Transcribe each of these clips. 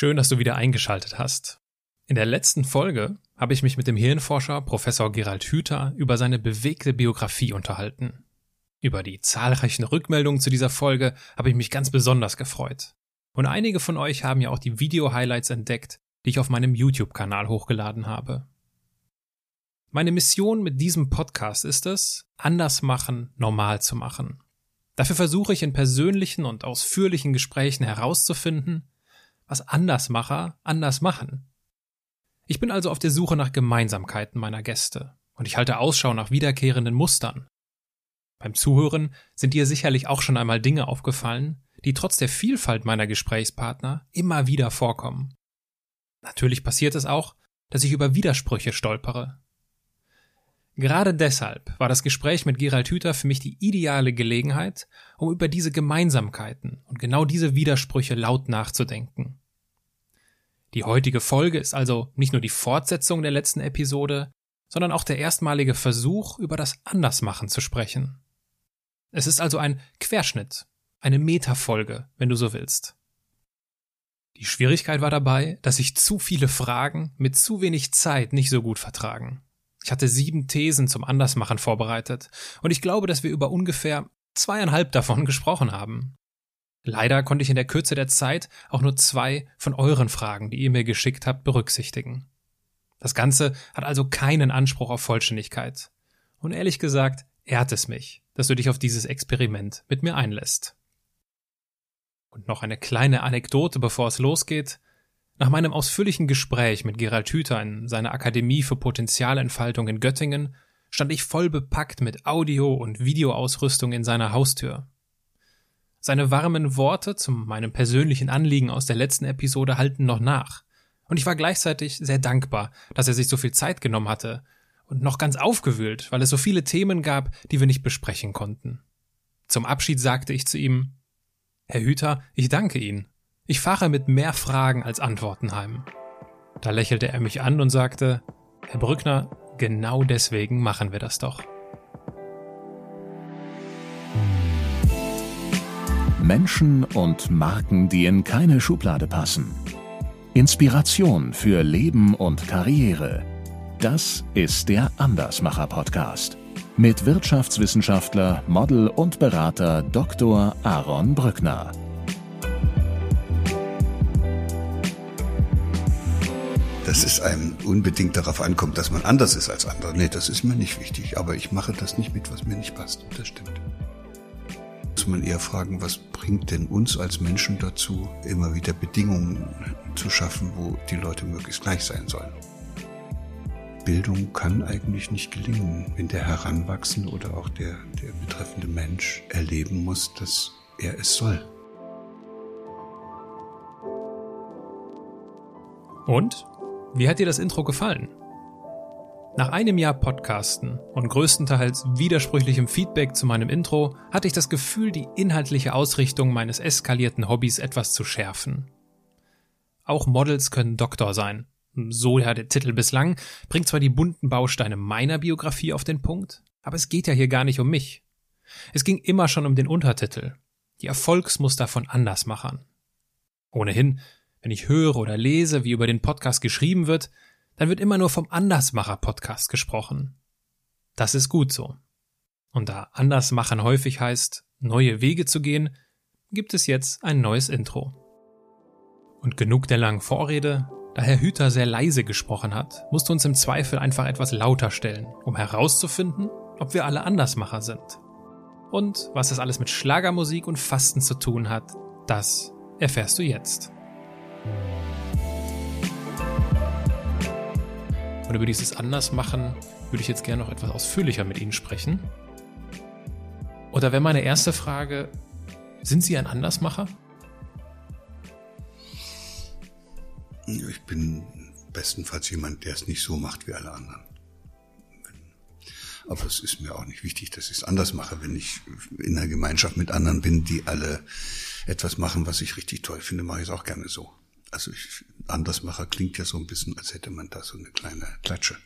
Schön, dass du wieder eingeschaltet hast. In der letzten Folge habe ich mich mit dem Hirnforscher Professor Gerald Hüther über seine bewegte Biografie unterhalten. Über die zahlreichen Rückmeldungen zu dieser Folge habe ich mich ganz besonders gefreut. Und einige von euch haben ja auch die Video-Highlights entdeckt, die ich auf meinem YouTube-Kanal hochgeladen habe. Meine Mission mit diesem Podcast ist es, anders machen, normal zu machen. Dafür versuche ich in persönlichen und ausführlichen Gesprächen herauszufinden, was Andersmacher anders machen. Ich bin also auf der Suche nach Gemeinsamkeiten meiner Gäste und ich halte Ausschau nach wiederkehrenden Mustern. Beim Zuhören sind dir sicherlich auch schon einmal Dinge aufgefallen, die trotz der Vielfalt meiner Gesprächspartner immer wieder vorkommen. Natürlich passiert es auch, dass ich über Widersprüche stolpere, Gerade deshalb war das Gespräch mit Gerald Hüther für mich die ideale Gelegenheit, um über diese Gemeinsamkeiten und genau diese Widersprüche laut nachzudenken. Die heutige Folge ist also nicht nur die Fortsetzung der letzten Episode, sondern auch der erstmalige Versuch, über das Andersmachen zu sprechen. Es ist also ein Querschnitt, eine Metafolge, wenn du so willst. Die Schwierigkeit war dabei, dass sich zu viele Fragen mit zu wenig Zeit nicht so gut vertragen. Ich hatte sieben Thesen zum Andersmachen vorbereitet und ich glaube, dass wir über ungefähr zweieinhalb davon gesprochen haben. Leider konnte ich in der Kürze der Zeit auch nur zwei von euren Fragen, die ihr mir geschickt habt, berücksichtigen. Das Ganze hat also keinen Anspruch auf Vollständigkeit. Und ehrlich gesagt, ehrt es mich, dass du dich auf dieses Experiment mit mir einlässt. Und noch eine kleine Anekdote, bevor es losgeht. Nach meinem ausführlichen Gespräch mit Gerald Hüther in seiner Akademie für Potenzialentfaltung in Göttingen stand ich voll bepackt mit Audio- und Videoausrüstung in seiner Haustür. Seine warmen Worte zu meinem persönlichen Anliegen aus der letzten Episode halten noch nach, und ich war gleichzeitig sehr dankbar, dass er sich so viel Zeit genommen hatte und noch ganz aufgewühlt, weil es so viele Themen gab, die wir nicht besprechen konnten. Zum Abschied sagte ich zu ihm Herr Hüther, ich danke Ihnen. Ich fahre mit mehr Fragen als Antworten heim. Da lächelte er mich an und sagte, Herr Brückner, genau deswegen machen wir das doch. Menschen und Marken, die in keine Schublade passen. Inspiration für Leben und Karriere. Das ist der Andersmacher Podcast mit Wirtschaftswissenschaftler, Model und Berater Dr. Aaron Brückner. dass es einem unbedingt darauf ankommt, dass man anders ist als andere. Nee, das ist mir nicht wichtig. Aber ich mache das nicht mit, was mir nicht passt. Das stimmt. Man eher fragen, was bringt denn uns als Menschen dazu, immer wieder Bedingungen zu schaffen, wo die Leute möglichst gleich sein sollen. Bildung kann eigentlich nicht gelingen, wenn der Heranwachsende oder auch der, der betreffende Mensch erleben muss, dass er es soll. Und wie hat dir das Intro gefallen? Nach einem Jahr Podcasten und größtenteils widersprüchlichem Feedback zu meinem Intro hatte ich das Gefühl, die inhaltliche Ausrichtung meines eskalierten Hobbys etwas zu schärfen. Auch Models können Doktor sein. So ja der Titel bislang, bringt zwar die bunten Bausteine meiner Biografie auf den Punkt, aber es geht ja hier gar nicht um mich. Es ging immer schon um den Untertitel, die Erfolgsmuster von Andersmachern. Ohnehin wenn ich höre oder lese, wie über den Podcast geschrieben wird, dann wird immer nur vom Andersmacher-Podcast gesprochen. Das ist gut so. Und da Andersmachen häufig heißt, neue Wege zu gehen, gibt es jetzt ein neues Intro. Und genug der langen Vorrede, da Herr Hüter sehr leise gesprochen hat, musst du uns im Zweifel einfach etwas lauter stellen, um herauszufinden, ob wir alle Andersmacher sind. Und was das alles mit Schlagermusik und Fasten zu tun hat, das erfährst du jetzt. Und über dieses Andersmachen würde ich jetzt gerne noch etwas ausführlicher mit Ihnen sprechen. Oder wäre meine erste Frage, sind Sie ein Andersmacher? Ich bin bestenfalls jemand, der es nicht so macht wie alle anderen. Aber es ist mir auch nicht wichtig, dass ich es anders mache, wenn ich in einer Gemeinschaft mit anderen bin, die alle etwas machen, was ich richtig toll finde, mache ich es auch gerne so. Also ich, Andersmacher klingt ja so ein bisschen, als hätte man da so eine kleine Klatsche.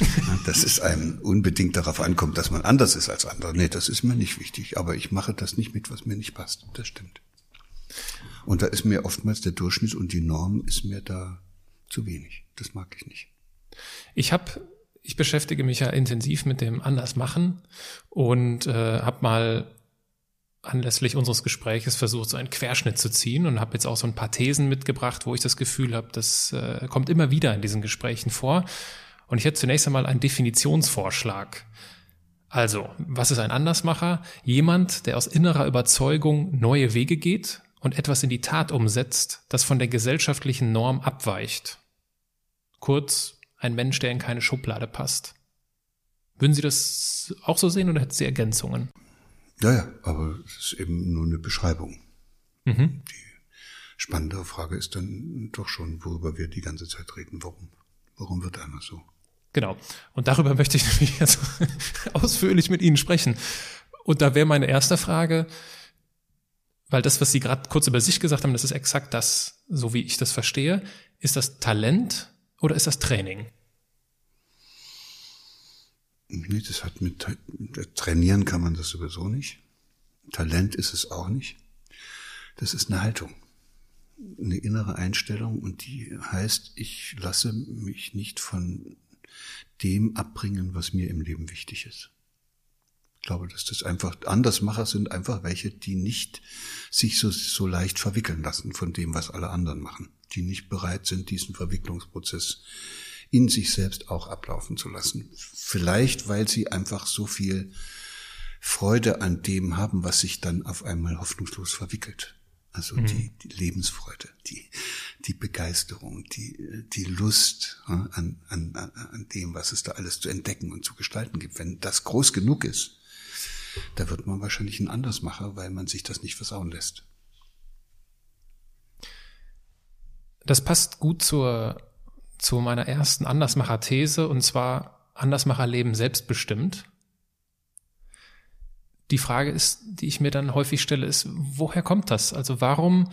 dass es einem unbedingt darauf ankommt, dass man anders ist als andere. Nee, das ist mir nicht wichtig. Aber ich mache das nicht mit, was mir nicht passt. Das stimmt. Und da ist mir oftmals der Durchschnitt und die Norm ist mir da zu wenig. Das mag ich nicht. Ich habe ich beschäftige mich ja intensiv mit dem Andersmachen und äh, habe mal anlässlich unseres Gespräches versucht, so einen Querschnitt zu ziehen und habe jetzt auch so ein paar Thesen mitgebracht, wo ich das Gefühl habe, das äh, kommt immer wieder in diesen Gesprächen vor. Und ich hätte zunächst einmal einen Definitionsvorschlag. Also, was ist ein Andersmacher? Jemand, der aus innerer Überzeugung neue Wege geht und etwas in die Tat umsetzt, das von der gesellschaftlichen Norm abweicht. Kurz, ein Mensch, der in keine Schublade passt. Würden Sie das auch so sehen oder hätten Sie Ergänzungen? Ja, ja, aber es ist eben nur eine Beschreibung. Mhm. Die spannende Frage ist dann doch schon, worüber wir die ganze Zeit reden. Warum? Warum wird einer so? Genau. Und darüber möchte ich nämlich jetzt ausführlich mit Ihnen sprechen. Und da wäre meine erste Frage, weil das, was Sie gerade kurz über sich gesagt haben, das ist exakt das, so wie ich das verstehe. Ist das Talent oder ist das Training? Nee, das hat mit Trainieren kann man das sowieso nicht. Talent ist es auch nicht. Das ist eine Haltung, eine innere Einstellung und die heißt, ich lasse mich nicht von dem abbringen, was mir im Leben wichtig ist. Ich glaube, dass das einfach Andersmacher sind einfach welche, die nicht sich so, so leicht verwickeln lassen von dem, was alle anderen machen, die nicht bereit sind, diesen Verwicklungsprozess in sich selbst auch ablaufen zu lassen. Vielleicht, weil sie einfach so viel Freude an dem haben, was sich dann auf einmal hoffnungslos verwickelt. Also mhm. die, die Lebensfreude, die, die Begeisterung, die, die Lust an, an, an dem, was es da alles zu entdecken und zu gestalten gibt. Wenn das groß genug ist, da wird man wahrscheinlich ein Andersmacher, weil man sich das nicht versauen lässt. Das passt gut zur, zu meiner ersten Andersmacher-These, und zwar Andersmacher leben selbstbestimmt. Die Frage ist, die ich mir dann häufig stelle, ist, woher kommt das? Also warum,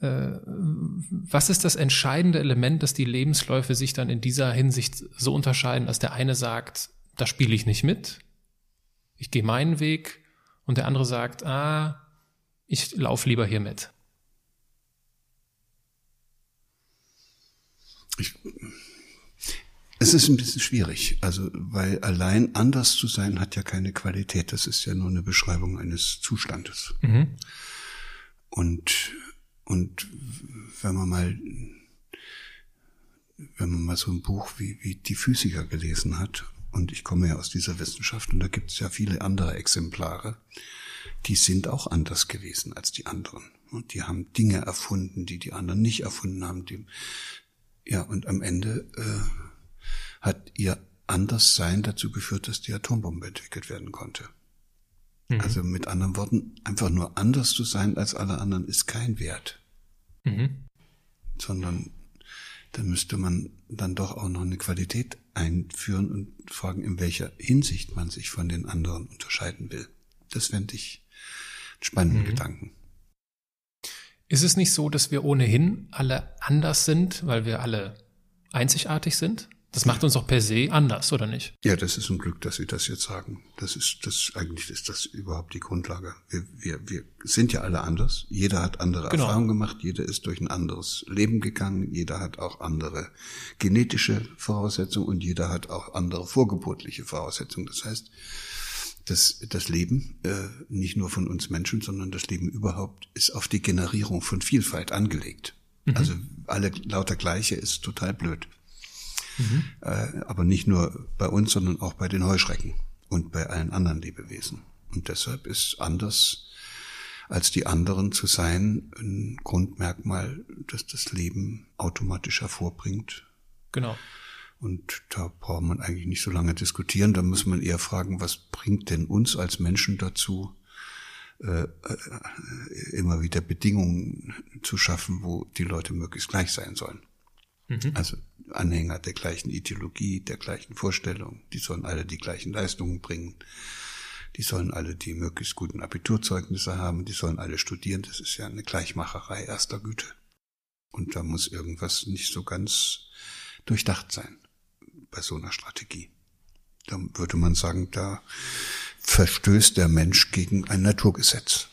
äh, was ist das entscheidende Element, dass die Lebensläufe sich dann in dieser Hinsicht so unterscheiden, dass der eine sagt, da spiele ich nicht mit, ich gehe meinen Weg, und der andere sagt, ah, ich laufe lieber hier mit. Ich, es ist ein bisschen schwierig, also weil allein anders zu sein hat ja keine Qualität. Das ist ja nur eine Beschreibung eines Zustandes. Mhm. Und und wenn man mal wenn man mal so ein Buch wie, wie die Physiker gelesen hat, und ich komme ja aus dieser Wissenschaft, und da gibt es ja viele andere Exemplare, die sind auch anders gewesen als die anderen. Und die haben Dinge erfunden, die die anderen nicht erfunden haben. Die, ja, und am Ende äh, hat ihr Anderssein dazu geführt, dass die Atombombe entwickelt werden konnte. Mhm. Also mit anderen Worten, einfach nur anders zu sein als alle anderen ist kein Wert. Mhm. Sondern da müsste man dann doch auch noch eine Qualität einführen und fragen, in welcher Hinsicht man sich von den anderen unterscheiden will. Das fände ich einen spannenden mhm. Gedanken. Ist es nicht so, dass wir ohnehin alle anders sind, weil wir alle einzigartig sind? Das macht uns auch per se anders, oder nicht? Ja, das ist ein Glück, dass Sie das jetzt sagen. Das ist das eigentlich ist das überhaupt die Grundlage. Wir, wir, wir sind ja alle anders. Jeder hat andere genau. Erfahrungen gemacht, jeder ist durch ein anderes Leben gegangen, jeder hat auch andere genetische Voraussetzungen und jeder hat auch andere vorgeburtliche Voraussetzungen. Das heißt, das, das Leben, äh, nicht nur von uns Menschen, sondern das Leben überhaupt ist auf die Generierung von Vielfalt angelegt. Mhm. Also alle lauter Gleiche ist total blöd. Mhm. Äh, aber nicht nur bei uns, sondern auch bei den Heuschrecken und bei allen anderen Lebewesen. Und deshalb ist anders als die anderen zu sein ein Grundmerkmal, das das Leben automatisch hervorbringt. Genau. Und da braucht man eigentlich nicht so lange diskutieren. Da muss man eher fragen, was bringt denn uns als Menschen dazu, äh, äh, immer wieder Bedingungen zu schaffen, wo die Leute möglichst gleich sein sollen. Mhm. Also Anhänger der gleichen Ideologie, der gleichen Vorstellung, die sollen alle die gleichen Leistungen bringen. Die sollen alle die möglichst guten Abiturzeugnisse haben, die sollen alle studieren. Das ist ja eine Gleichmacherei erster Güte. Und da muss irgendwas nicht so ganz durchdacht sein bei so einer Strategie. Da würde man sagen, da verstößt der Mensch gegen ein Naturgesetz.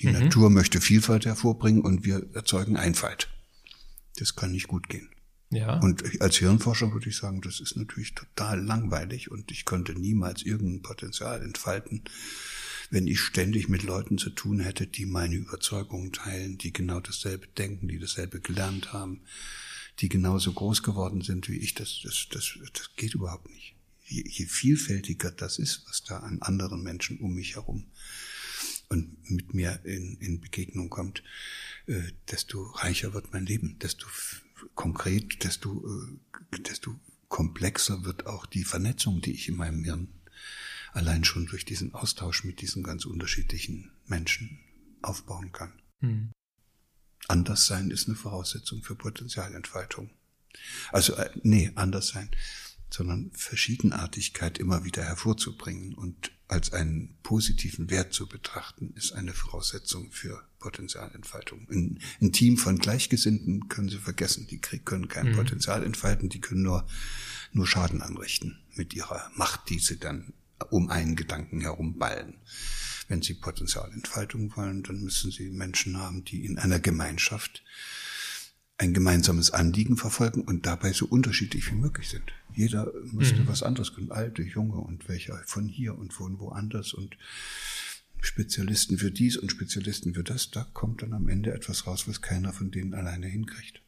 Die mhm. Natur möchte Vielfalt hervorbringen und wir erzeugen Einfalt. Das kann nicht gut gehen. Ja. Und als Hirnforscher würde ich sagen, das ist natürlich total langweilig und ich könnte niemals irgendein Potenzial entfalten, wenn ich ständig mit Leuten zu tun hätte, die meine Überzeugungen teilen, die genau dasselbe denken, die dasselbe gelernt haben, die genauso groß geworden sind wie ich. Das, das, das, das geht überhaupt nicht. Je, je vielfältiger das ist, was da an anderen Menschen um mich herum und mit mir in, in Begegnung kommt, äh, desto reicher wird mein Leben, desto konkret, desto, äh, desto komplexer wird auch die Vernetzung, die ich in meinem Hirn allein schon durch diesen Austausch mit diesen ganz unterschiedlichen Menschen aufbauen kann. Mhm. Anderssein ist eine Voraussetzung für Potenzialentfaltung. Also, äh, nee, anders sein, sondern Verschiedenartigkeit immer wieder hervorzubringen und als einen positiven Wert zu betrachten, ist eine Voraussetzung für Potenzialentfaltung. Ein, ein Team von Gleichgesinnten können Sie vergessen, die können kein mhm. Potenzial entfalten, die können nur, nur Schaden anrichten mit ihrer Macht, die sie dann um einen Gedanken herumballen. Wenn Sie Potenzialentfaltung wollen, dann müssen Sie Menschen haben, die in einer Gemeinschaft ein gemeinsames Anliegen verfolgen und dabei so unterschiedlich wie möglich sind. Jeder müsste mhm. was anderes können, alte, junge und welche von hier und von woanders und Spezialisten für dies und Spezialisten für das. Da kommt dann am Ende etwas raus, was keiner von denen alleine hinkriegt.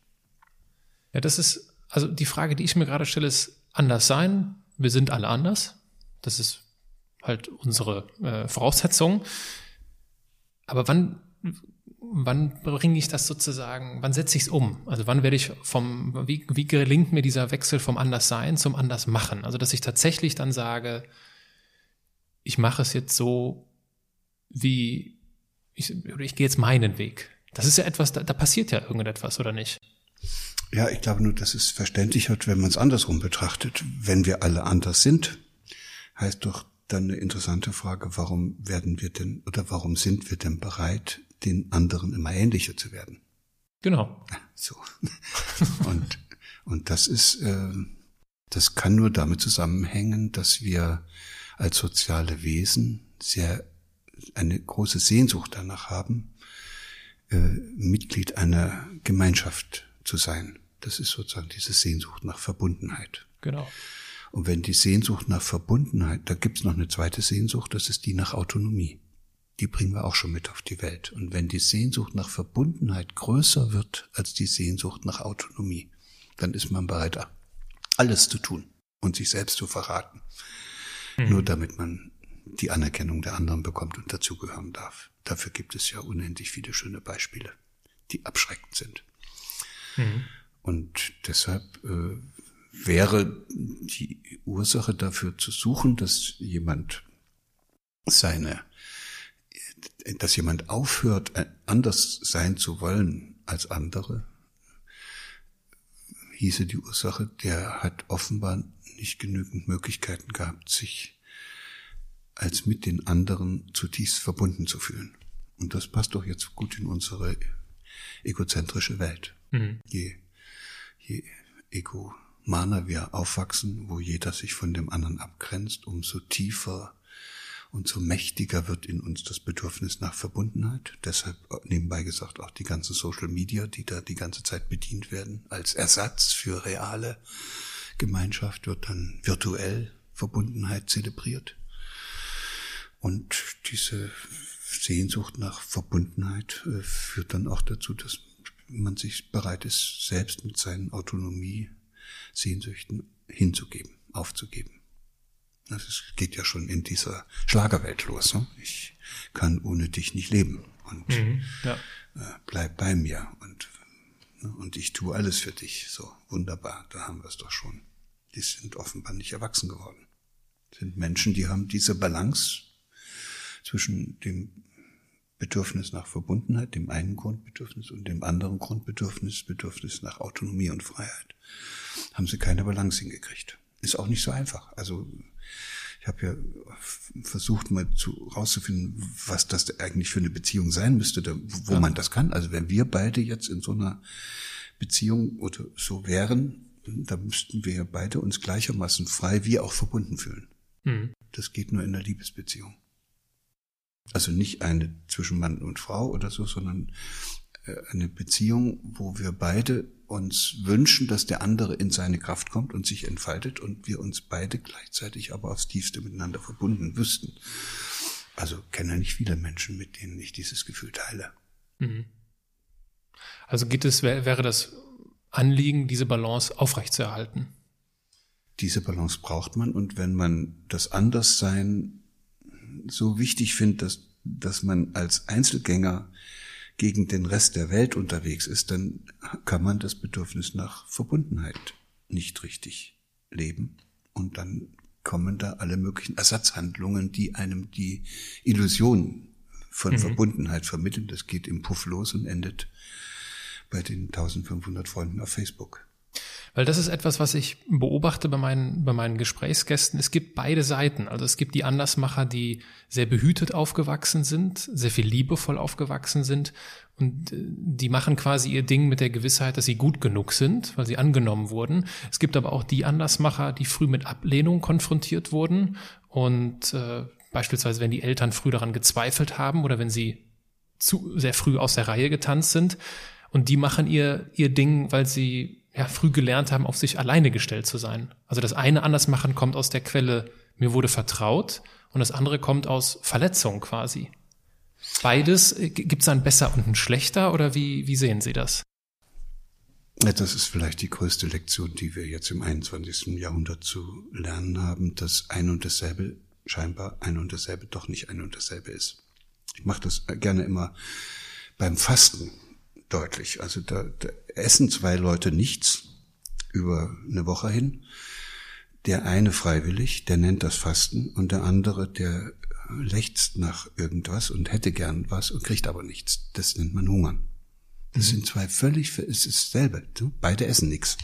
Ja, das ist, also die Frage, die ich mir gerade stelle, ist anders sein. Wir sind alle anders. Das ist halt unsere äh, Voraussetzung. Aber wann wann bringe ich das sozusagen, wann setze ich es um? Also wann werde ich vom, wie, wie gelingt mir dieser Wechsel vom Anderssein zum Andersmachen? Also dass ich tatsächlich dann sage, ich mache es jetzt so, wie ich, oder ich gehe jetzt meinen Weg. Das ist ja etwas, da, da passiert ja irgendetwas, oder nicht? Ja, ich glaube nur, dass es verständlich wird, wenn man es andersrum betrachtet. Wenn wir alle anders sind, heißt doch dann eine interessante Frage, warum werden wir denn oder warum sind wir denn bereit, den anderen immer ähnlicher zu werden. Genau. So. und, und das ist, äh, das kann nur damit zusammenhängen, dass wir als soziale Wesen sehr eine große Sehnsucht danach haben, äh, Mitglied einer Gemeinschaft zu sein. Das ist sozusagen diese Sehnsucht nach Verbundenheit. Genau. Und wenn die Sehnsucht nach Verbundenheit, da gibt's noch eine zweite Sehnsucht, das ist die nach Autonomie die bringen wir auch schon mit auf die Welt. Und wenn die Sehnsucht nach Verbundenheit größer wird als die Sehnsucht nach Autonomie, dann ist man bereit, alles zu tun und sich selbst zu verraten. Mhm. Nur damit man die Anerkennung der anderen bekommt und dazugehören darf. Dafür gibt es ja unendlich viele schöne Beispiele, die abschreckend sind. Mhm. Und deshalb äh, wäre die Ursache dafür zu suchen, dass jemand seine dass jemand aufhört, äh, anders sein zu wollen als andere, hieße die Ursache, der hat offenbar nicht genügend Möglichkeiten gehabt, sich als mit den anderen zutiefst verbunden zu fühlen. Und das passt doch jetzt gut in unsere egozentrische Welt. Mhm. Je, je egomaner wir aufwachsen, wo jeder sich von dem anderen abgrenzt, umso tiefer und so mächtiger wird in uns das Bedürfnis nach Verbundenheit. Deshalb nebenbei gesagt auch die ganzen Social Media, die da die ganze Zeit bedient werden, als Ersatz für reale Gemeinschaft wird dann virtuell Verbundenheit zelebriert. Und diese Sehnsucht nach Verbundenheit äh, führt dann auch dazu, dass man sich bereit ist, selbst mit seinen Autonomie Sehnsüchten hinzugeben, aufzugeben. Das geht ja schon in dieser Schlagerwelt los. Ne? Ich kann ohne dich nicht leben und mhm, ja. äh, bleib bei mir und ne? und ich tue alles für dich. So wunderbar, da haben wir es doch schon. Die sind offenbar nicht erwachsen geworden. Das sind Menschen, die haben diese Balance zwischen dem Bedürfnis nach Verbundenheit, dem einen Grundbedürfnis und dem anderen Grundbedürfnis, Bedürfnis nach Autonomie und Freiheit, haben sie keine Balance hingekriegt. Ist auch nicht so einfach. Also ich habe ja versucht mal zu rauszufinden, was das eigentlich für eine Beziehung sein müsste, da, wo ja. man das kann. Also wenn wir beide jetzt in so einer Beziehung oder so wären, dann müssten wir beide uns gleichermaßen frei wie auch verbunden fühlen. Mhm. Das geht nur in der Liebesbeziehung. Also nicht eine zwischen Mann und Frau oder so, sondern äh, eine Beziehung, wo wir beide uns wünschen, dass der andere in seine Kraft kommt und sich entfaltet und wir uns beide gleichzeitig aber aufs tiefste miteinander verbunden wüssten. Also kenne nicht viele Menschen, mit denen ich dieses Gefühl teile. Mhm. Also geht es, wäre das Anliegen, diese Balance aufrechtzuerhalten? Diese Balance braucht man und wenn man das Anderssein so wichtig findet, dass, dass man als Einzelgänger gegen den Rest der Welt unterwegs ist, dann kann man das Bedürfnis nach Verbundenheit nicht richtig leben und dann kommen da alle möglichen Ersatzhandlungen, die einem die Illusion von mhm. Verbundenheit vermitteln. Das geht im Puff los und endet bei den 1500 Freunden auf Facebook. Weil das ist etwas, was ich beobachte bei meinen, bei meinen Gesprächsgästen. Es gibt beide Seiten. Also es gibt die Andersmacher, die sehr behütet aufgewachsen sind, sehr viel liebevoll aufgewachsen sind. Und äh, die machen quasi ihr Ding mit der Gewissheit, dass sie gut genug sind, weil sie angenommen wurden. Es gibt aber auch die Andersmacher, die früh mit Ablehnung konfrontiert wurden. Und äh, beispielsweise, wenn die Eltern früh daran gezweifelt haben oder wenn sie zu sehr früh aus der Reihe getanzt sind. Und die machen ihr, ihr Ding, weil sie ja, früh gelernt haben, auf sich alleine gestellt zu sein. Also das eine Andersmachen kommt aus der Quelle, mir wurde vertraut, und das andere kommt aus Verletzung quasi. Beides, äh, gibt es ein besser und ein schlechter oder wie, wie sehen Sie das? Das ist vielleicht die größte Lektion, die wir jetzt im 21. Jahrhundert zu lernen haben, dass ein und dasselbe scheinbar ein und dasselbe doch nicht ein und dasselbe ist. Ich mache das gerne immer beim Fasten deutlich. Also da, da essen zwei Leute nichts über eine Woche hin. Der eine freiwillig, der nennt das Fasten, und der andere, der lechzt nach irgendwas und hätte gern was und kriegt aber nichts. Das nennt man Hungern. Das mhm. sind zwei völlig, es ist dasselbe. Beide essen nichts.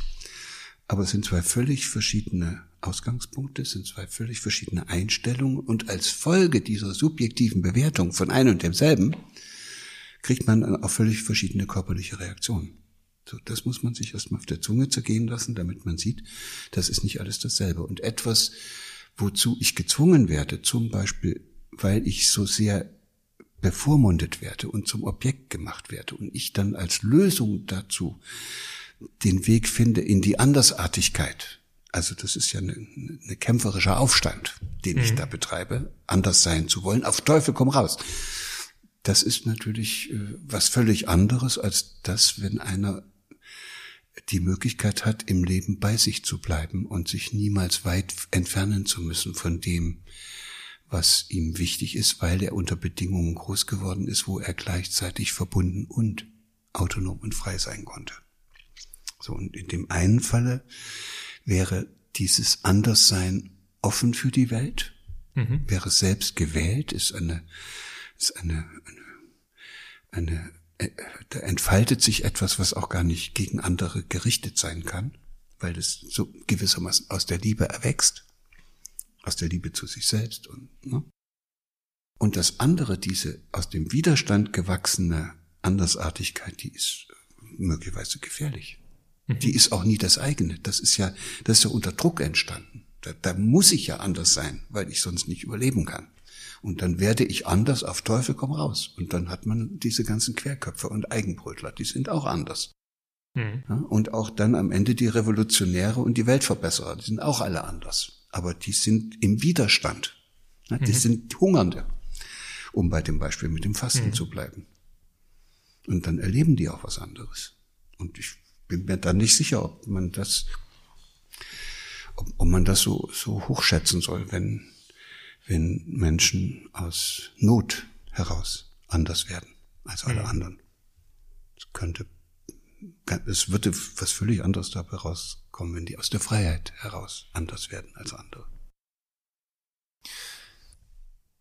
Aber es sind zwei völlig verschiedene Ausgangspunkte, es sind zwei völlig verschiedene Einstellungen und als Folge dieser subjektiven Bewertung von einem und demselben kriegt man auch völlig verschiedene körperliche Reaktionen. So, das muss man sich erstmal auf der Zunge zergehen lassen, damit man sieht, das ist nicht alles dasselbe. Und etwas, wozu ich gezwungen werde, zum Beispiel, weil ich so sehr bevormundet werde und zum Objekt gemacht werde und ich dann als Lösung dazu den Weg finde in die Andersartigkeit. Also das ist ja eine, eine kämpferischer Aufstand, den mhm. ich da betreibe, anders sein zu wollen. Auf Teufel komm raus das ist natürlich äh, was völlig anderes als das, wenn einer die Möglichkeit hat, im Leben bei sich zu bleiben und sich niemals weit entfernen zu müssen von dem, was ihm wichtig ist, weil er unter Bedingungen groß geworden ist, wo er gleichzeitig verbunden und autonom und frei sein konnte. So, und in dem einen Falle wäre dieses Anderssein offen für die Welt, mhm. wäre selbst gewählt, ist eine, ist eine, eine eine, da entfaltet sich etwas, was auch gar nicht gegen andere gerichtet sein kann, weil es so gewissermaßen aus der Liebe erwächst, aus der Liebe zu sich selbst und, ne? Und das andere, diese aus dem Widerstand gewachsene Andersartigkeit, die ist möglicherweise gefährlich. Mhm. Die ist auch nie das eigene. Das ist ja, das ist ja unter Druck entstanden. Da, da muss ich ja anders sein, weil ich sonst nicht überleben kann. Und dann werde ich anders auf Teufel komm raus. Und dann hat man diese ganzen Querköpfe und Eigenbrötler, die sind auch anders. Mhm. Ja, und auch dann am Ende die Revolutionäre und die Weltverbesserer, die sind auch alle anders. Aber die sind im Widerstand. Ja, die mhm. sind Hungernde, um bei dem Beispiel mit dem Fasten mhm. zu bleiben. Und dann erleben die auch was anderes. Und ich bin mir dann nicht sicher, ob man das, ob, ob man das so, so hochschätzen soll, wenn wenn Menschen aus Not heraus anders werden als alle mhm. anderen. Es könnte, es würde was völlig anderes dabei rauskommen, wenn die aus der Freiheit heraus anders werden als andere.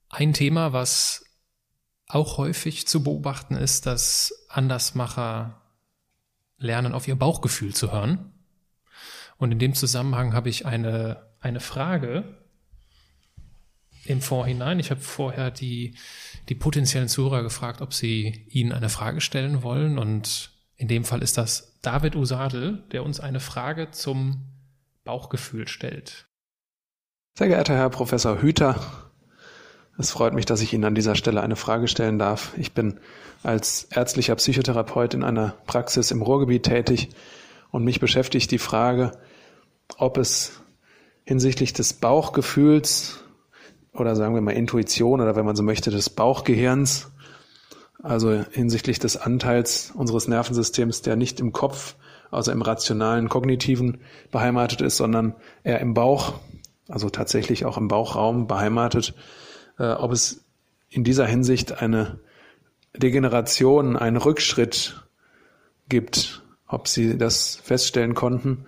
Ein Thema, was auch häufig zu beobachten ist, dass Andersmacher lernen, auf ihr Bauchgefühl zu hören. Und in dem Zusammenhang habe ich eine, eine Frage, im Vorhinein. Ich habe vorher die, die potenziellen Zuhörer gefragt, ob sie Ihnen eine Frage stellen wollen. Und in dem Fall ist das David Usadel, der uns eine Frage zum Bauchgefühl stellt. Sehr geehrter Herr Professor Hüter, Es freut mich, dass ich Ihnen an dieser Stelle eine Frage stellen darf. Ich bin als ärztlicher Psychotherapeut in einer Praxis im Ruhrgebiet tätig und mich beschäftigt die Frage, ob es hinsichtlich des Bauchgefühls oder sagen wir mal Intuition oder wenn man so möchte des Bauchgehirns, also hinsichtlich des Anteils unseres Nervensystems, der nicht im Kopf, also im rationalen, kognitiven beheimatet ist, sondern eher im Bauch, also tatsächlich auch im Bauchraum beheimatet, äh, ob es in dieser Hinsicht eine Degeneration, einen Rückschritt gibt, ob Sie das feststellen konnten.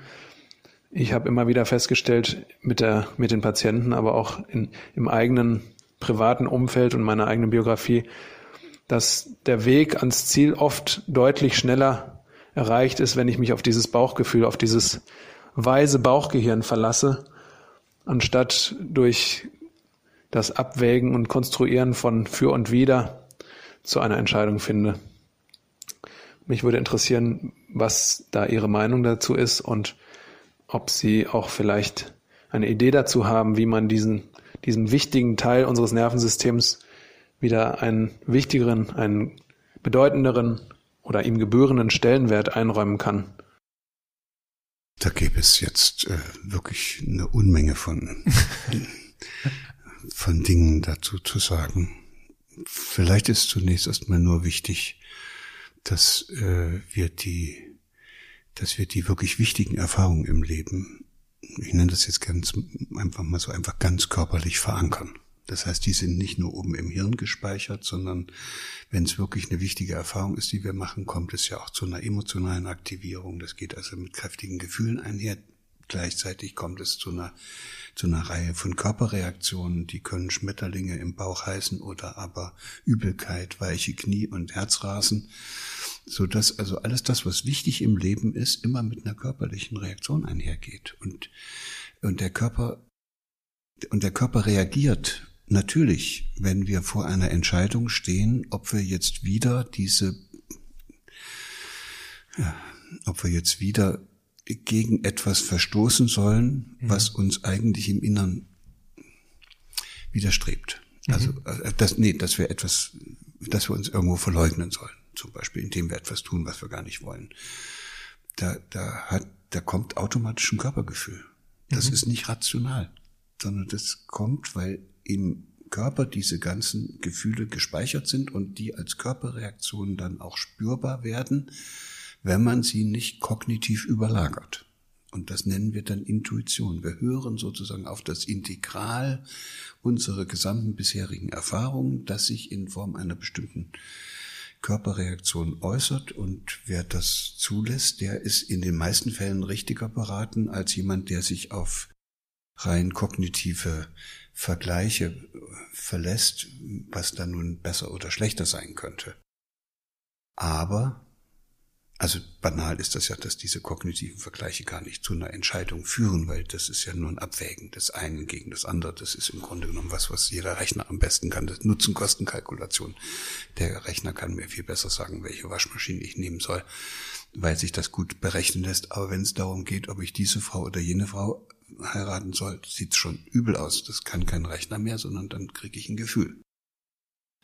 Ich habe immer wieder festgestellt mit, der, mit den Patienten, aber auch in, im eigenen privaten Umfeld und meiner eigenen Biografie, dass der Weg ans Ziel oft deutlich schneller erreicht ist, wenn ich mich auf dieses Bauchgefühl, auf dieses weise Bauchgehirn verlasse, anstatt durch das Abwägen und Konstruieren von für und wider zu einer Entscheidung finde. Mich würde interessieren, was da Ihre Meinung dazu ist und ob Sie auch vielleicht eine Idee dazu haben, wie man diesen, diesem wichtigen Teil unseres Nervensystems wieder einen wichtigeren, einen bedeutenderen oder ihm gebührenden Stellenwert einräumen kann. Da gäbe es jetzt äh, wirklich eine Unmenge von von Dingen dazu zu sagen. Vielleicht ist zunächst erstmal nur wichtig, dass äh, wir die, dass wir die wirklich wichtigen Erfahrungen im Leben, ich nenne das jetzt ganz einfach mal so einfach ganz körperlich verankern. Das heißt, die sind nicht nur oben im Hirn gespeichert, sondern wenn es wirklich eine wichtige Erfahrung ist, die wir machen, kommt es ja auch zu einer emotionalen Aktivierung. Das geht also mit kräftigen Gefühlen einher. Gleichzeitig kommt es zu einer zu einer Reihe von Körperreaktionen, die können Schmetterlinge im Bauch heißen oder aber Übelkeit, weiche Knie und Herzrasen, so dass also alles das, was wichtig im Leben ist, immer mit einer körperlichen Reaktion einhergeht. Und und der Körper und der Körper reagiert natürlich, wenn wir vor einer Entscheidung stehen, ob wir jetzt wieder diese ja, ob wir jetzt wieder gegen etwas verstoßen sollen, mhm. was uns eigentlich im Innern widerstrebt. Mhm. Also äh, das, nee, dass wir etwas, dass wir uns irgendwo verleugnen sollen, zum Beispiel, indem wir etwas tun, was wir gar nicht wollen. Da, da hat, da kommt automatisch ein Körpergefühl. Das mhm. ist nicht rational, sondern das kommt, weil im Körper diese ganzen Gefühle gespeichert sind und die als Körperreaktionen dann auch spürbar werden wenn man sie nicht kognitiv überlagert. Und das nennen wir dann Intuition. Wir hören sozusagen auf das Integral unserer gesamten bisherigen Erfahrungen, das sich in Form einer bestimmten Körperreaktion äußert. Und wer das zulässt, der ist in den meisten Fällen richtiger beraten als jemand, der sich auf rein kognitive Vergleiche verlässt, was dann nun besser oder schlechter sein könnte. Aber also banal ist das ja, dass diese kognitiven Vergleiche gar nicht zu einer Entscheidung führen, weil das ist ja nur ein Abwägen des einen gegen das andere. Das ist im Grunde genommen was, was jeder Rechner am besten kann. Das Nutzen-Kosten-Kalkulation. Der Rechner kann mir viel besser sagen, welche Waschmaschine ich nehmen soll, weil sich das gut berechnen lässt. Aber wenn es darum geht, ob ich diese Frau oder jene Frau heiraten soll, sieht's schon übel aus. Das kann kein Rechner mehr, sondern dann kriege ich ein Gefühl.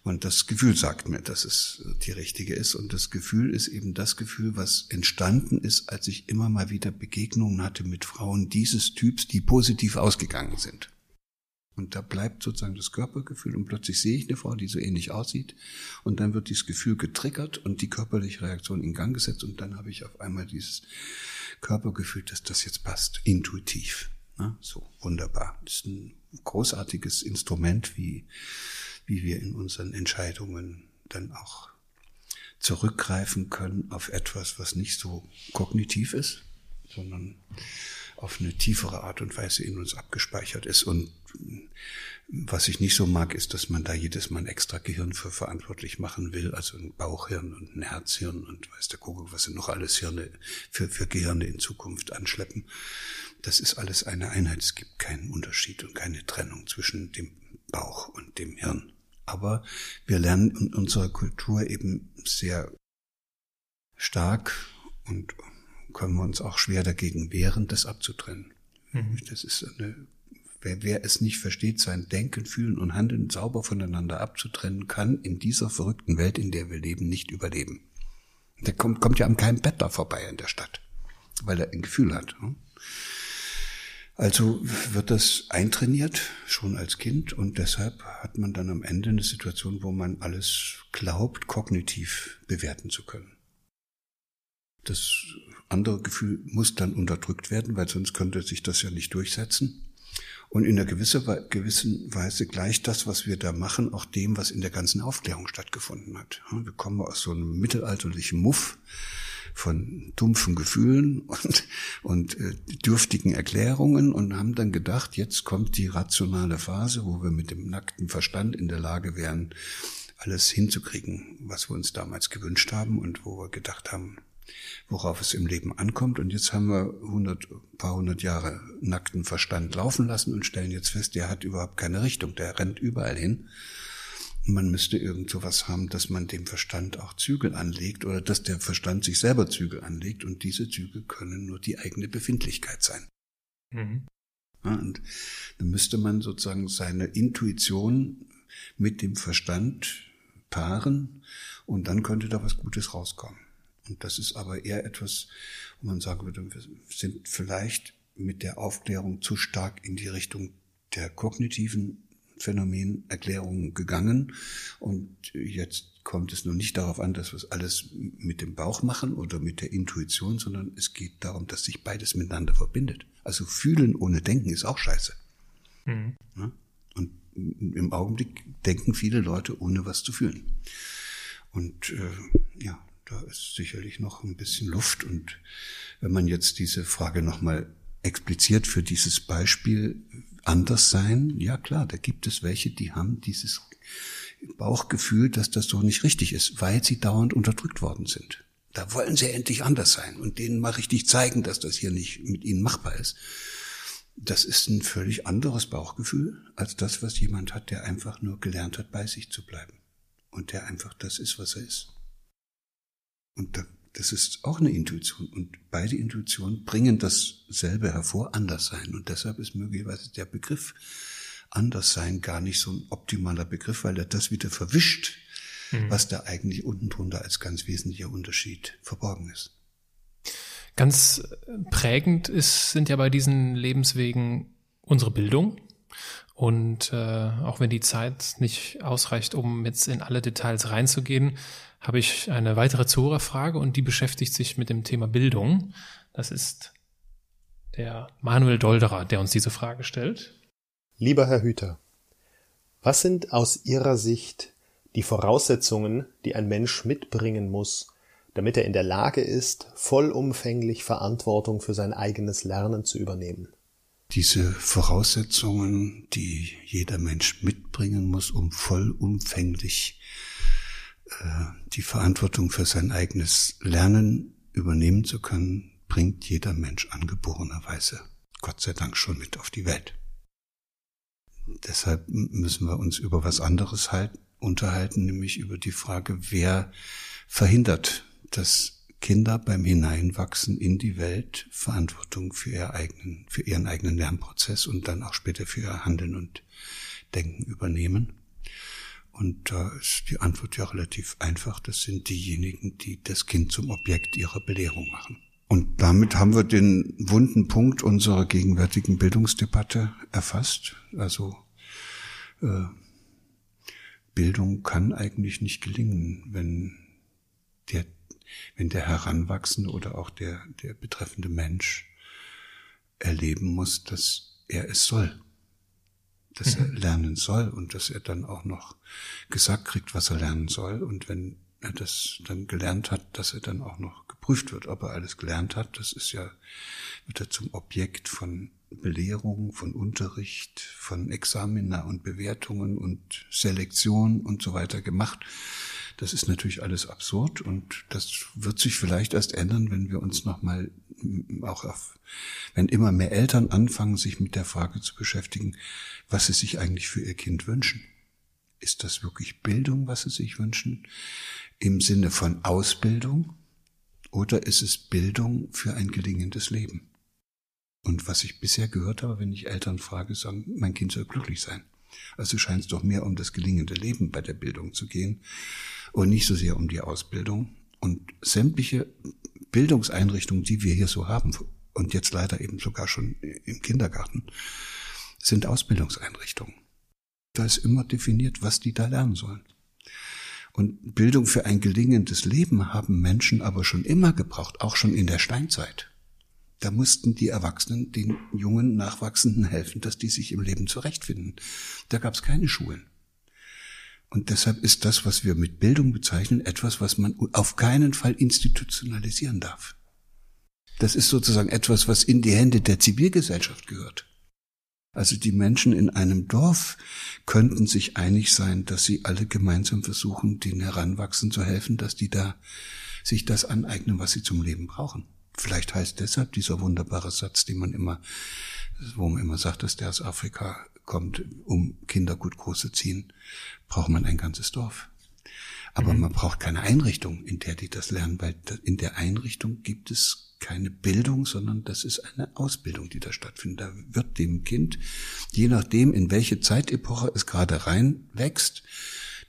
Und das Gefühl sagt mir, dass es die richtige ist. Und das Gefühl ist eben das Gefühl, was entstanden ist, als ich immer mal wieder Begegnungen hatte mit Frauen dieses Typs, die positiv ausgegangen sind. Und da bleibt sozusagen das Körpergefühl und plötzlich sehe ich eine Frau, die so ähnlich aussieht und dann wird dieses Gefühl getriggert und die körperliche Reaktion in Gang gesetzt und dann habe ich auf einmal dieses Körpergefühl, dass das jetzt passt, intuitiv. So wunderbar. Das ist ein großartiges Instrument, wie wie wir in unseren Entscheidungen dann auch zurückgreifen können auf etwas, was nicht so kognitiv ist, sondern auf eine tiefere Art und Weise in uns abgespeichert ist. Und was ich nicht so mag, ist, dass man da jedes Mal ein extra Gehirn für verantwortlich machen will, also ein Bauchhirn und ein Herzhirn und weiß der Kuckuck, was sind noch alles Hirne für, für Gehirne in Zukunft anschleppen. Das ist alles eine Einheit. Es gibt keinen Unterschied und keine Trennung zwischen dem Bauch und dem Hirn. Aber wir lernen in unserer Kultur eben sehr stark und können wir uns auch schwer dagegen wehren, das abzutrennen. Mhm. Das ist eine, Wer, wer es nicht versteht, sein Denken, Fühlen und Handeln sauber voneinander abzutrennen, kann in dieser verrückten Welt, in der wir leben, nicht überleben. Der kommt, kommt ja an keinem Bettler vorbei in der Stadt, weil er ein Gefühl hat. Ne? Also wird das eintrainiert, schon als Kind, und deshalb hat man dann am Ende eine Situation, wo man alles glaubt, kognitiv bewerten zu können. Das andere Gefühl muss dann unterdrückt werden, weil sonst könnte sich das ja nicht durchsetzen. Und in einer gewissen Weise gleicht das, was wir da machen, auch dem, was in der ganzen Aufklärung stattgefunden hat. Wir kommen aus so einem mittelalterlichen Muff von dumpfen Gefühlen und, und äh, dürftigen Erklärungen und haben dann gedacht, jetzt kommt die rationale Phase, wo wir mit dem nackten Verstand in der Lage wären, alles hinzukriegen, was wir uns damals gewünscht haben und wo wir gedacht haben, worauf es im Leben ankommt. Und jetzt haben wir hundert, paar hundert Jahre nackten Verstand laufen lassen und stellen jetzt fest, der hat überhaupt keine Richtung, der rennt überall hin man müsste irgend so was haben, dass man dem Verstand auch Zügel anlegt oder dass der Verstand sich selber Zügel anlegt und diese Zügel können nur die eigene Befindlichkeit sein. Mhm. Ja, und dann müsste man sozusagen seine Intuition mit dem Verstand paaren und dann könnte da was Gutes rauskommen. Und das ist aber eher etwas, wo man sagen würde, wir sind vielleicht mit der Aufklärung zu stark in die Richtung der kognitiven Phänomenerklärungen gegangen. Und jetzt kommt es nun nicht darauf an, dass wir es alles mit dem Bauch machen oder mit der Intuition, sondern es geht darum, dass sich beides miteinander verbindet. Also fühlen ohne denken ist auch scheiße. Mhm. Und im Augenblick denken viele Leute, ohne was zu fühlen. Und äh, ja, da ist sicherlich noch ein bisschen Luft. Und wenn man jetzt diese Frage nochmal expliziert für dieses Beispiel anders sein, ja klar, da gibt es welche, die haben dieses Bauchgefühl, dass das so nicht richtig ist, weil sie dauernd unterdrückt worden sind. Da wollen sie endlich anders sein und denen mal richtig zeigen, dass das hier nicht mit ihnen machbar ist. Das ist ein völlig anderes Bauchgefühl als das, was jemand hat, der einfach nur gelernt hat, bei sich zu bleiben und der einfach das ist, was er ist. Und da das ist auch eine Intuition. Und beide Intuitionen bringen dasselbe hervor, anders sein. Und deshalb ist möglicherweise der Begriff anders sein gar nicht so ein optimaler Begriff, weil er das wieder verwischt, mhm. was da eigentlich unten drunter als ganz wesentlicher Unterschied verborgen ist. Ganz prägend ist, sind ja bei diesen Lebenswegen unsere Bildung. Und äh, auch wenn die Zeit nicht ausreicht, um jetzt in alle Details reinzugehen, habe ich eine weitere Zuhörerfrage und die beschäftigt sich mit dem Thema Bildung. Das ist der Manuel Dolderer, der uns diese Frage stellt. Lieber Herr Hüter, was sind aus Ihrer Sicht die Voraussetzungen, die ein Mensch mitbringen muss, damit er in der Lage ist, vollumfänglich Verantwortung für sein eigenes Lernen zu übernehmen? Diese Voraussetzungen, die jeder Mensch mitbringen muss, um vollumfänglich die Verantwortung für sein eigenes Lernen übernehmen zu können, bringt jeder Mensch angeborenerweise, Gott sei Dank, schon mit auf die Welt. Deshalb müssen wir uns über was anderes halt unterhalten, nämlich über die Frage, wer verhindert, dass Kinder beim Hineinwachsen in die Welt Verantwortung für, ihr eigenen, für ihren eigenen Lernprozess und dann auch später für ihr Handeln und Denken übernehmen. Und da ist die Antwort ja relativ einfach. Das sind diejenigen, die das Kind zum Objekt ihrer Belehrung machen. Und damit haben wir den wunden Punkt unserer gegenwärtigen Bildungsdebatte erfasst. Also äh, Bildung kann eigentlich nicht gelingen, wenn der, wenn der Heranwachsende oder auch der, der betreffende Mensch erleben muss, dass er es soll dass er mhm. lernen soll und dass er dann auch noch gesagt kriegt, was er lernen soll. Und wenn er das dann gelernt hat, dass er dann auch noch geprüft wird, ob er alles gelernt hat. Das ist ja, wird er zum Objekt von Belehrung, von Unterricht, von Examina und Bewertungen und Selektion und so weiter gemacht. Das ist natürlich alles absurd und das wird sich vielleicht erst ändern, wenn wir uns nochmal auch auf, wenn immer mehr Eltern anfangen, sich mit der Frage zu beschäftigen, was sie sich eigentlich für ihr Kind wünschen. Ist das wirklich Bildung, was sie sich wünschen? Im Sinne von Ausbildung? Oder ist es Bildung für ein gelingendes Leben? Und was ich bisher gehört habe, wenn ich Eltern frage, sagen, mein Kind soll glücklich sein. Also scheint es doch mehr um das gelingende Leben bei der Bildung zu gehen und nicht so sehr um die Ausbildung. Und sämtliche Bildungseinrichtungen, die wir hier so haben, und jetzt leider eben sogar schon im Kindergarten, sind Ausbildungseinrichtungen. Da ist immer definiert, was die da lernen sollen. Und Bildung für ein gelingendes Leben haben Menschen aber schon immer gebraucht, auch schon in der Steinzeit. Da mussten die Erwachsenen den jungen Nachwachsenden helfen, dass die sich im Leben zurechtfinden. Da gab es keine Schulen. Und deshalb ist das, was wir mit Bildung bezeichnen, etwas, was man auf keinen Fall institutionalisieren darf. Das ist sozusagen etwas, was in die Hände der Zivilgesellschaft gehört. Also die Menschen in einem Dorf könnten sich einig sein, dass sie alle gemeinsam versuchen, den Heranwachsen zu helfen, dass die da sich das aneignen, was sie zum Leben brauchen. Vielleicht heißt deshalb dieser wunderbare Satz, den man immer, wo man immer sagt, dass der aus Afrika kommt, um Kinder gut große ziehen, braucht man ein ganzes Dorf. Aber mhm. man braucht keine Einrichtung, in der die das lernen, weil in der Einrichtung gibt es keine Bildung, sondern das ist eine Ausbildung, die da stattfindet. Da wird dem Kind, je nachdem, in welche Zeitepoche es gerade reinwächst,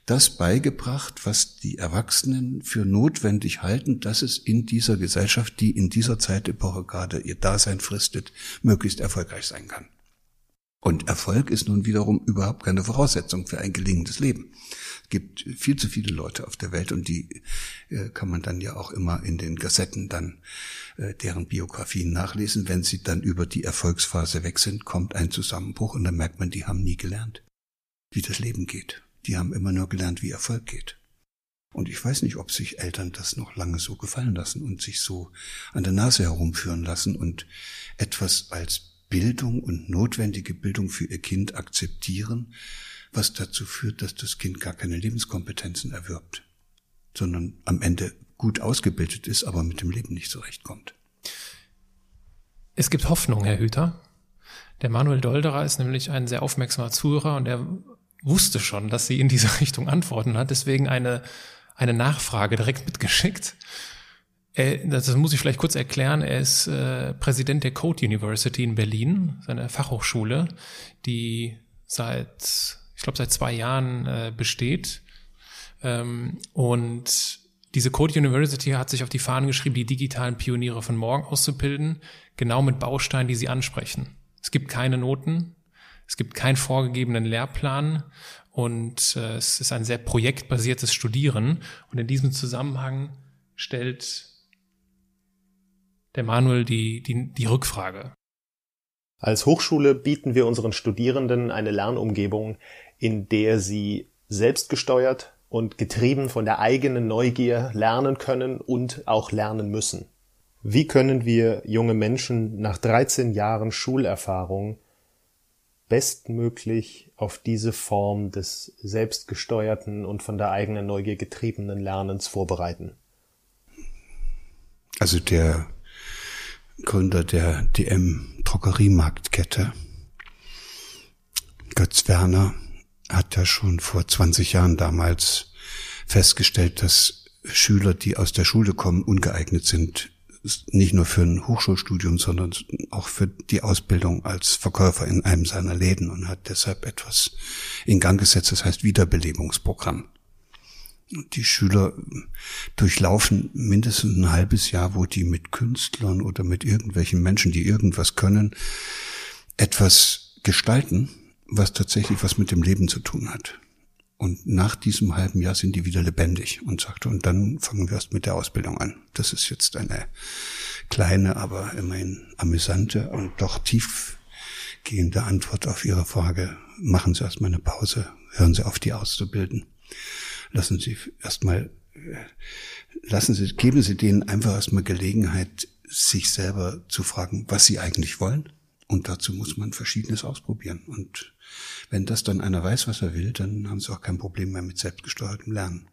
das beigebracht, was die Erwachsenen für notwendig halten, dass es in dieser Gesellschaft, die in dieser Zeitepoche gerade ihr Dasein fristet, möglichst erfolgreich sein kann. Und Erfolg ist nun wiederum überhaupt keine Voraussetzung für ein gelingendes Leben gibt viel zu viele Leute auf der Welt und die äh, kann man dann ja auch immer in den Gassetten dann äh, deren Biografien nachlesen. Wenn sie dann über die Erfolgsphase weg sind, kommt ein Zusammenbruch und dann merkt man, die haben nie gelernt, wie das Leben geht. Die haben immer nur gelernt, wie Erfolg geht. Und ich weiß nicht, ob sich Eltern das noch lange so gefallen lassen und sich so an der Nase herumführen lassen und etwas als Bildung und notwendige Bildung für ihr Kind akzeptieren, was dazu führt, dass das Kind gar keine Lebenskompetenzen erwirbt, sondern am Ende gut ausgebildet ist, aber mit dem Leben nicht zurechtkommt. Es gibt Hoffnung, Herr Hüter. Der Manuel Dolderer ist nämlich ein sehr aufmerksamer Zuhörer und er wusste schon, dass sie in diese Richtung antworten hat, deswegen eine, eine Nachfrage direkt mitgeschickt. Er, das muss ich vielleicht kurz erklären. Er ist äh, Präsident der Code University in Berlin, seine Fachhochschule, die seit ich glaube, seit zwei Jahren äh, besteht. Ähm, und diese Code University hat sich auf die Fahnen geschrieben, die digitalen Pioniere von morgen auszubilden, genau mit Bausteinen, die sie ansprechen. Es gibt keine Noten, es gibt keinen vorgegebenen Lehrplan und äh, es ist ein sehr projektbasiertes Studieren. Und in diesem Zusammenhang stellt der Manuel die, die, die Rückfrage. Als Hochschule bieten wir unseren Studierenden eine Lernumgebung, in der sie selbstgesteuert und getrieben von der eigenen Neugier lernen können und auch lernen müssen. Wie können wir junge Menschen nach 13 Jahren Schulerfahrung bestmöglich auf diese Form des selbstgesteuerten und von der eigenen Neugier getriebenen Lernens vorbereiten? Also der Gründer der DM Drogeriemarktkette, Götz Werner, hat ja schon vor 20 Jahren damals festgestellt, dass Schüler, die aus der Schule kommen, ungeeignet sind, nicht nur für ein Hochschulstudium, sondern auch für die Ausbildung als Verkäufer in einem seiner Läden und hat deshalb etwas in Gang gesetzt, das heißt Wiederbelebungsprogramm. Die Schüler durchlaufen mindestens ein halbes Jahr, wo die mit Künstlern oder mit irgendwelchen Menschen, die irgendwas können, etwas gestalten, was tatsächlich was mit dem Leben zu tun hat. Und nach diesem halben Jahr sind die wieder lebendig und sagte, und dann fangen wir erst mit der Ausbildung an. Das ist jetzt eine kleine, aber immerhin amüsante und doch tiefgehende Antwort auf Ihre Frage. Machen Sie erstmal eine Pause, hören Sie auf, die auszubilden. Lassen Sie erstmal, lassen Sie, geben Sie denen einfach erstmal Gelegenheit, sich selber zu fragen, was sie eigentlich wollen. Und dazu muss man Verschiedenes ausprobieren. Und wenn das dann einer weiß, was er will, dann haben sie auch kein Problem mehr mit selbstgesteuertem Lernen.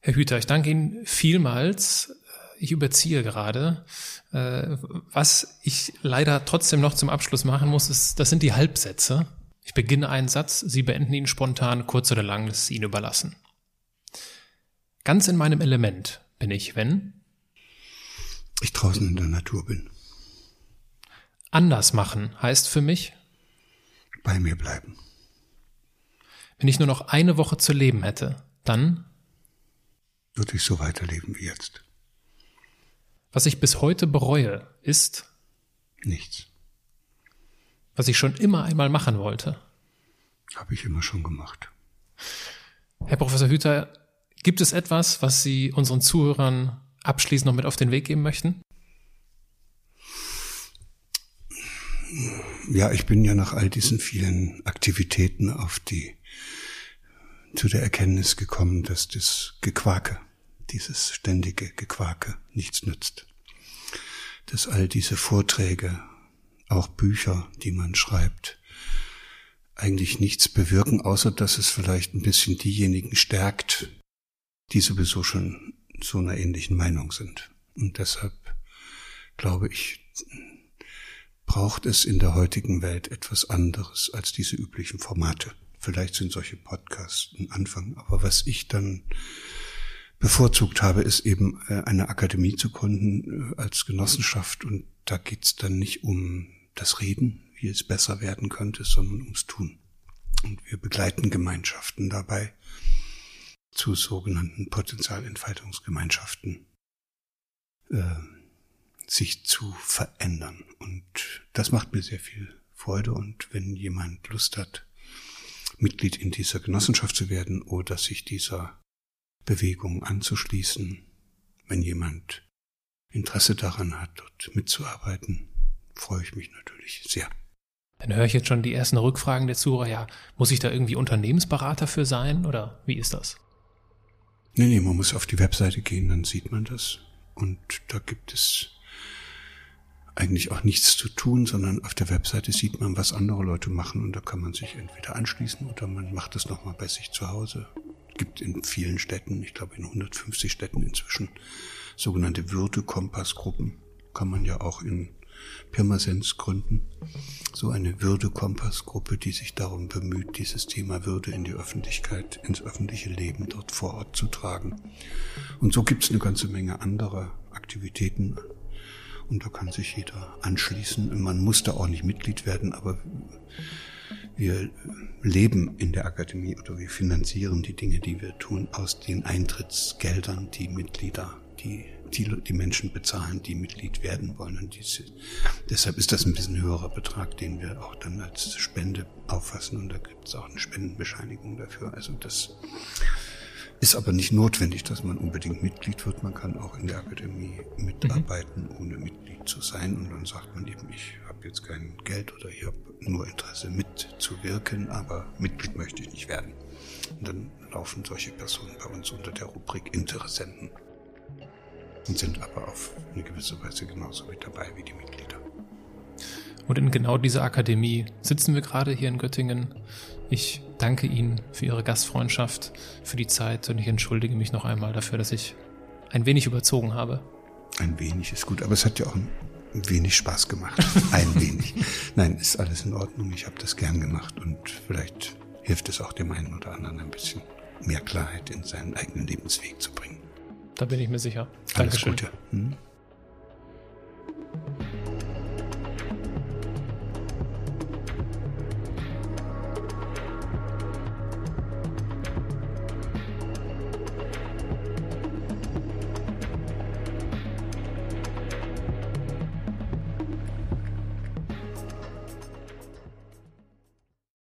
Herr Hüter, ich danke Ihnen vielmals. Ich überziehe gerade. Äh, was ich leider trotzdem noch zum Abschluss machen muss, ist, das sind die Halbsätze. Ich beginne einen Satz, Sie beenden ihn spontan, kurz oder lang, ist Ihnen überlassen. Ganz in meinem Element bin ich, wenn ich draußen in der Natur bin. Anders machen heißt für mich, bei mir bleiben. Wenn ich nur noch eine Woche zu leben hätte, dann würde ich so weiterleben wie jetzt. Was ich bis heute bereue, ist nichts. Was ich schon immer einmal machen wollte. Habe ich immer schon gemacht. Herr Professor Hüter, gibt es etwas, was Sie unseren Zuhörern abschließend noch mit auf den Weg geben möchten? Ja, ich bin ja nach all diesen vielen Aktivitäten auf die zu der Erkenntnis gekommen, dass das Gequake, dieses ständige Gequake nichts nützt. Dass all diese Vorträge, auch Bücher, die man schreibt, eigentlich nichts bewirken, außer dass es vielleicht ein bisschen diejenigen stärkt, die sowieso schon so einer ähnlichen Meinung sind. Und deshalb glaube ich, braucht es in der heutigen Welt etwas anderes als diese üblichen Formate. Vielleicht sind solche Podcasts ein Anfang, aber was ich dann bevorzugt habe, ist eben äh, eine Akademie zu gründen äh, als Genossenschaft und da geht's dann nicht um das Reden, wie es besser werden könnte, sondern ums Tun. Und wir begleiten Gemeinschaften dabei zu sogenannten Potenzialentfaltungsgemeinschaften äh, sich zu verändern. Und das macht mir sehr viel Freude. Und wenn jemand Lust hat, Mitglied in dieser Genossenschaft zu werden oder sich dieser Bewegung anzuschließen. Wenn jemand Interesse daran hat, dort mitzuarbeiten, freue ich mich natürlich sehr. Dann höre ich jetzt schon die ersten Rückfragen der Zuhörer. Ja, muss ich da irgendwie Unternehmensberater für sein oder wie ist das? Nee, nee, man muss auf die Webseite gehen, dann sieht man das. Und da gibt es eigentlich auch nichts zu tun, sondern auf der Webseite sieht man, was andere Leute machen und da kann man sich entweder anschließen oder man macht es nochmal bei sich zu Hause. Es gibt in vielen Städten, ich glaube in 150 Städten inzwischen, sogenannte Würde-Kompass-Gruppen. Kann man ja auch in Pirmasens gründen. So eine Würde-Kompass-Gruppe, die sich darum bemüht, dieses Thema Würde in die Öffentlichkeit, ins öffentliche Leben dort vor Ort zu tragen. Und so gibt es eine ganze Menge anderer Aktivitäten, und da kann sich jeder anschließen. Man muss da auch nicht Mitglied werden, aber wir leben in der Akademie oder wir finanzieren die Dinge, die wir tun, aus den Eintrittsgeldern, die Mitglieder, die die, die Menschen bezahlen, die Mitglied werden wollen. Und diese, deshalb ist das ein bisschen höherer Betrag, den wir auch dann als Spende auffassen. Und da gibt es auch eine Spendenbescheinigung dafür. Also das ist aber nicht notwendig, dass man unbedingt Mitglied wird. Man kann auch in der Akademie mitarbeiten, mhm. ohne Mitglied zu sein. Und dann sagt man eben, ich habe jetzt kein Geld oder ich habe nur Interesse mitzuwirken, aber Mitglied möchte ich nicht werden. Und dann laufen solche Personen bei uns unter der Rubrik Interessenten und sind aber auf eine gewisse Weise genauso mit dabei wie die Mitglieder. Und in genau dieser Akademie sitzen wir gerade hier in Göttingen. Ich danke Ihnen für Ihre Gastfreundschaft, für die Zeit und ich entschuldige mich noch einmal dafür, dass ich ein wenig überzogen habe. Ein wenig ist gut, aber es hat ja auch ein wenig Spaß gemacht. Ein wenig. Nein, ist alles in Ordnung. Ich habe das gern gemacht und vielleicht hilft es auch dem einen oder anderen ein bisschen mehr Klarheit in seinen eigenen Lebensweg zu bringen. Da bin ich mir sicher. Alles Dankeschön. Gute. Hm?